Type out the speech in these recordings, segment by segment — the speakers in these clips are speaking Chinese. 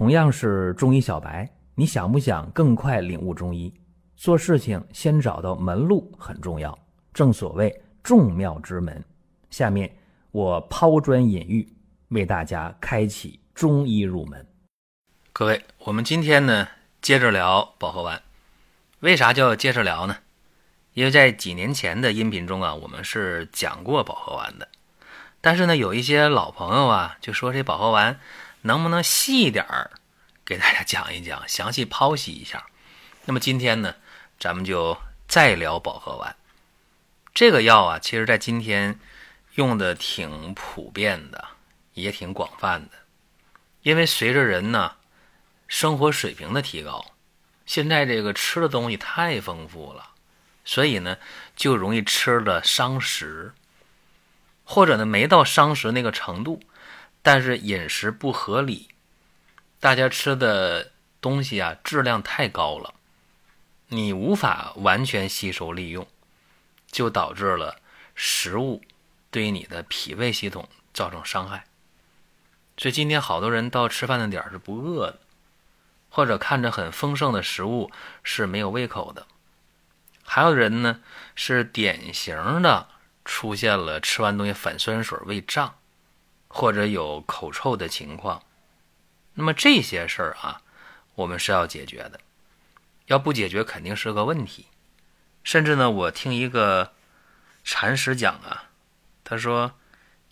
同样是中医小白，你想不想更快领悟中医？做事情先找到门路很重要，正所谓众妙之门。下面我抛砖引玉，为大家开启中医入门。各位，我们今天呢接着聊保和丸。为啥叫接着聊呢？因为在几年前的音频中啊，我们是讲过保和丸的。但是呢，有一些老朋友啊，就说这保和丸。能不能细一点儿给大家讲一讲，详细剖析一下？那么今天呢，咱们就再聊保和丸。这个药啊，其实在今天用的挺普遍的，也挺广泛的。因为随着人呢生活水平的提高，现在这个吃的东西太丰富了，所以呢就容易吃的伤食，或者呢没到伤食那个程度。但是饮食不合理，大家吃的东西啊质量太高了，你无法完全吸收利用，就导致了食物对你的脾胃系统造成伤害。所以今天好多人到吃饭的点是不饿的，或者看着很丰盛的食物是没有胃口的，还有人呢是典型的出现了吃完东西反酸水、胃胀。或者有口臭的情况，那么这些事儿啊，我们是要解决的。要不解决，肯定是个问题。甚至呢，我听一个禅师讲啊，他说，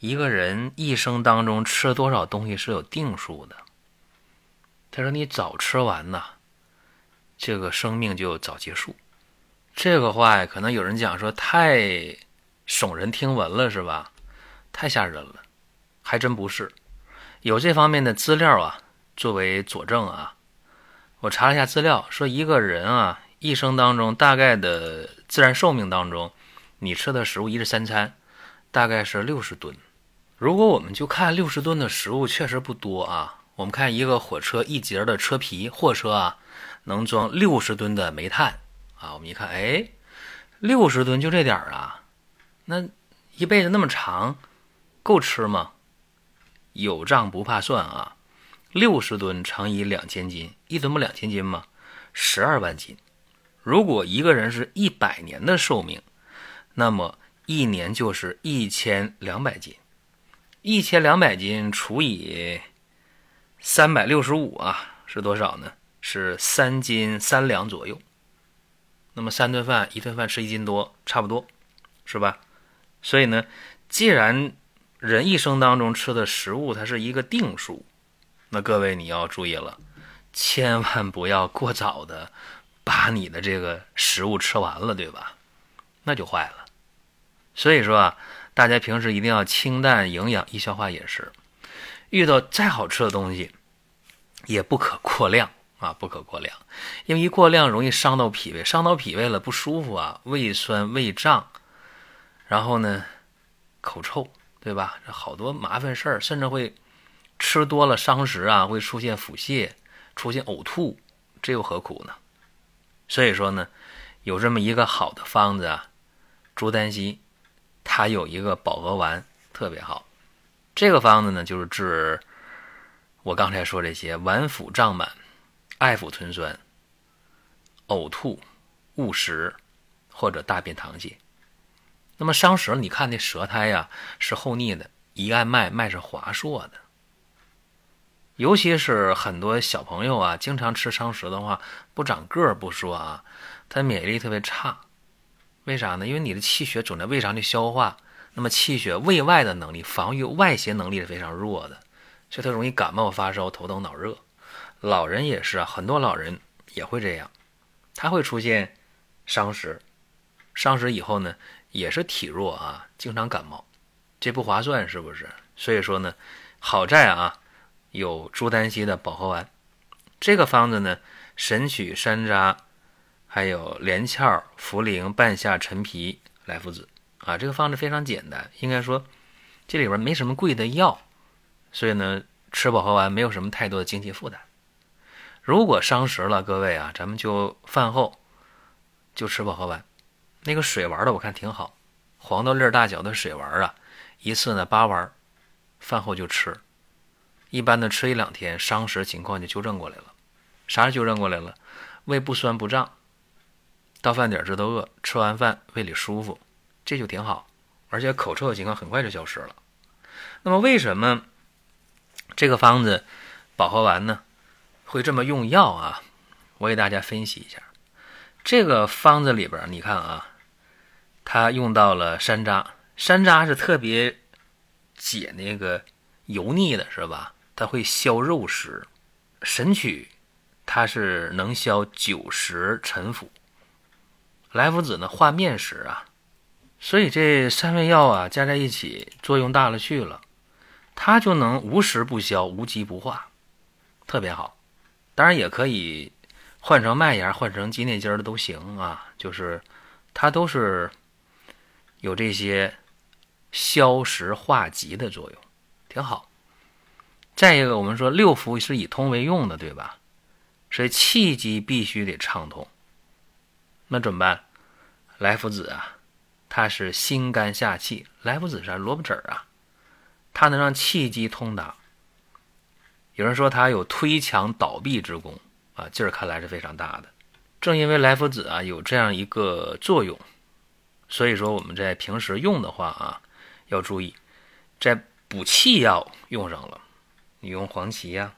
一个人一生当中吃多少东西是有定数的。他说，你早吃完呐，这个生命就早结束。这个话呀，可能有人讲说太耸人听闻了，是吧？太吓人了。还真不是，有这方面的资料啊，作为佐证啊。我查了一下资料，说一个人啊，一生当中大概的自然寿命当中，你吃的食物一日三餐大概是六十吨。如果我们就看六十吨的食物，确实不多啊。我们看一个火车一节的车皮，货车啊，能装六十吨的煤炭啊。我们一看，哎，六十吨就这点儿啊，那一辈子那么长，够吃吗？有账不怕算啊，六十吨乘以两千斤，一吨不两千斤吗？十二万斤。如果一个人是一百年的寿命，那么一年就是一千两百斤。一千两百斤除以三百六十五啊，是多少呢？是三斤三两左右。那么三顿饭，一顿饭吃一斤多，差不多，是吧？所以呢，既然人一生当中吃的食物，它是一个定数。那各位你要注意了，千万不要过早的把你的这个食物吃完了，对吧？那就坏了。所以说啊，大家平时一定要清淡、营养、易消化饮食。遇到再好吃的东西，也不可过量啊，不可过量，因为一过量容易伤到脾胃，伤到脾胃了不舒服啊，胃酸、胃胀，然后呢，口臭。对吧？好多麻烦事儿，甚至会吃多了伤食啊，会出现腹泻、出现呕吐，这又何苦呢？所以说呢，有这么一个好的方子啊，朱丹溪，它有一个保和丸特别好。这个方子呢，就是治我刚才说这些脘腹胀满、爱腹吞酸、呕吐、误食或者大便溏泻。那么伤舌，你看那舌苔呀是厚腻的，一按脉脉是滑硕的。尤其是很多小朋友啊，经常吃伤食的话，不长个儿不说啊，他免疫力特别差。为啥呢？因为你的气血总在胃上去消化，那么气血胃外的能力、防御外邪能力是非常弱的，所以他容易感冒、发烧、头疼、脑热。老人也是啊，很多老人也会这样，他会出现伤食，伤食以后呢？也是体弱啊，经常感冒，这不划算是不是？所以说呢，好在啊，有朱丹溪的保和丸，这个方子呢，神曲、山楂，还有连翘、茯苓、半夏、陈皮、莱菔子啊，这个方子非常简单，应该说这里边没什么贵的药，所以呢，吃保和丸没有什么太多的经济负担。如果伤食了，各位啊，咱们就饭后就吃保和丸。那个水丸的我看挺好，黄豆粒大小的水丸啊，一次呢八丸，饭后就吃，一般的吃一两天，伤食情况就纠正过来了。啥是纠正过来了？胃不酸不胀，到饭点知道饿，吃完饭胃里舒服，这就挺好。而且口臭的情况很快就消失了。那么为什么这个方子保和丸呢会这么用药啊？我给大家分析一下。这个方子里边，你看啊，它用到了山楂，山楂是特别解那个油腻的，是吧？它会消肉食。神曲它是能消酒食陈腐，来福子呢化面食啊。所以这三味药啊加在一起作用大了去了，它就能无食不消，无疾不化，特别好。当然也可以换成麦芽、换成鸡内金的都行啊，就是它都是有这些消食化积的作用，挺好。再一个，我们说六腑是以通为用的，对吧？所以气机必须得畅通。那怎么办？来福子啊！它是心肝下气，来福子是萝卜籽儿啊，它能让气机通达。有人说它有推墙倒壁之功啊，劲儿看来是非常大的。正因为来福子啊有这样一个作用，所以说我们在平时用的话啊，要注意，在补气药用上了，你用黄芪呀，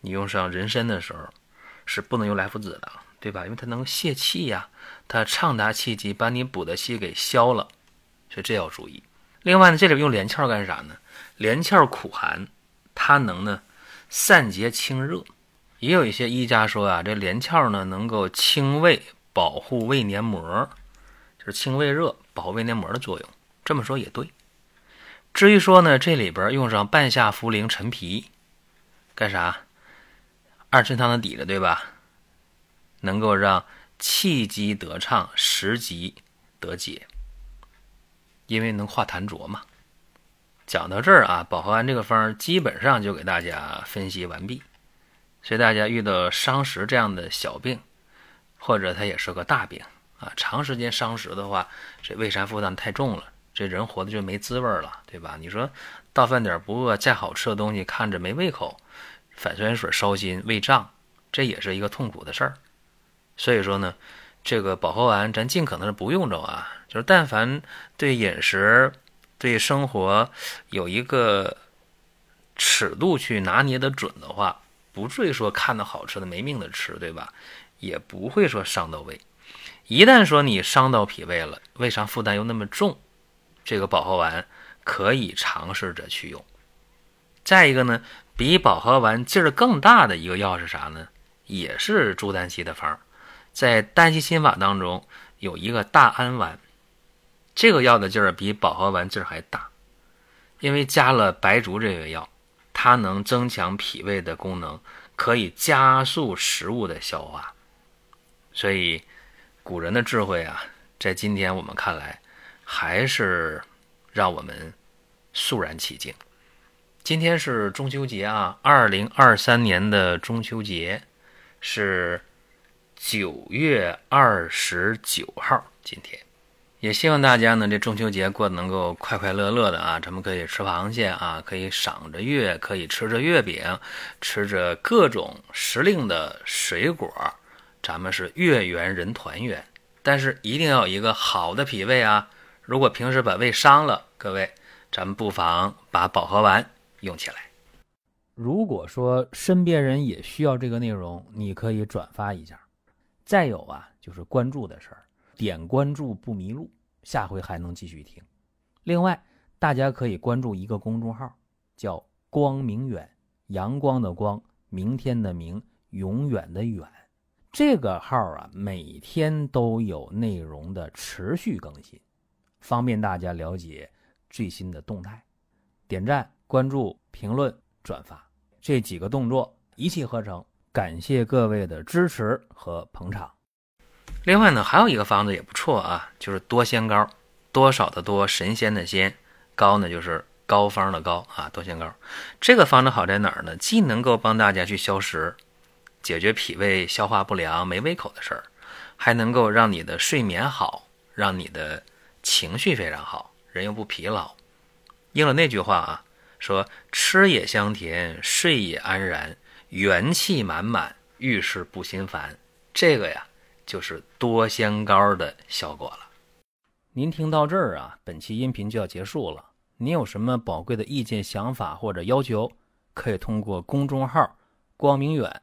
你用上人参的时候，是不能用来福子的。对吧？因为它能泄气呀，它畅达气机，把你补的气给消了，所以这要注意。另外呢，这里用连翘干啥呢？连翘苦寒，它能呢散结清热。也有一些医家说啊，这连翘呢能够清胃，保护胃黏膜，是清胃热，保胃黏膜的作用。这么说也对。至于说呢，这里边用上半夏、茯苓、陈皮，干啥？二陈汤的底子，对吧？能够让气机得畅，食积得解，因为能化痰浊嘛。讲到这儿啊，保和丸这个方基本上就给大家分析完毕。所以大家遇到伤食这样的小病，或者它也是个大病啊，长时间伤食的话，这胃寒负担太重了，这人活的就没滋味了，对吧？你说到饭点不饿，再好吃的东西看着没胃口，反酸水烧心、胃胀，这也是一个痛苦的事儿。所以说呢，这个保和丸咱尽可能是不用着啊，就是但凡对饮食、对生活有一个尺度去拿捏的准的话，不至于说看到好吃的没命的吃，对吧？也不会说伤到胃。一旦说你伤到脾胃了，胃肠负担又那么重，这个保和丸可以尝试着去用。再一个呢，比保和丸劲儿更大的一个药是啥呢？也是朱丹溪的方。在丹溪心法当中有一个大安丸，这个药的劲儿比保和丸劲儿还大，因为加了白术这个药，它能增强脾胃的功能，可以加速食物的消化。所以古人的智慧啊，在今天我们看来还是让我们肃然起敬。今天是中秋节啊，二零二三年的中秋节是。九月二十九号，今天也希望大家呢，这中秋节过得能够快快乐乐的啊！咱们可以吃螃蟹啊，可以赏着月，可以吃着月饼，吃着各种时令的水果，咱们是月圆人团圆。但是一定要有一个好的脾胃啊！如果平时把胃伤了，各位，咱们不妨把保和丸用起来。如果说身边人也需要这个内容，你可以转发一下。再有啊，就是关注的事儿，点关注不迷路，下回还能继续听。另外，大家可以关注一个公众号，叫“光明远”，阳光的光，明天的明，永远的远。这个号啊，每天都有内容的持续更新，方便大家了解最新的动态。点赞、关注、评论、转发这几个动作一气呵成。感谢各位的支持和捧场。另外呢，还有一个方子也不错啊，就是多仙膏，多少的多，神仙的仙，膏呢就是膏方的膏啊，多仙膏。这个方子好在哪儿呢？既能够帮大家去消食，解决脾胃消化不良、没胃口的事儿，还能够让你的睡眠好，让你的情绪非常好，人又不疲劳。应了那句话啊，说吃也香甜，睡也安然，元气满满，遇事不心烦。这个呀，就是多香膏的效果了。您听到这儿啊，本期音频就要结束了。您有什么宝贵的意见、想法或者要求，可以通过公众号“光明远”，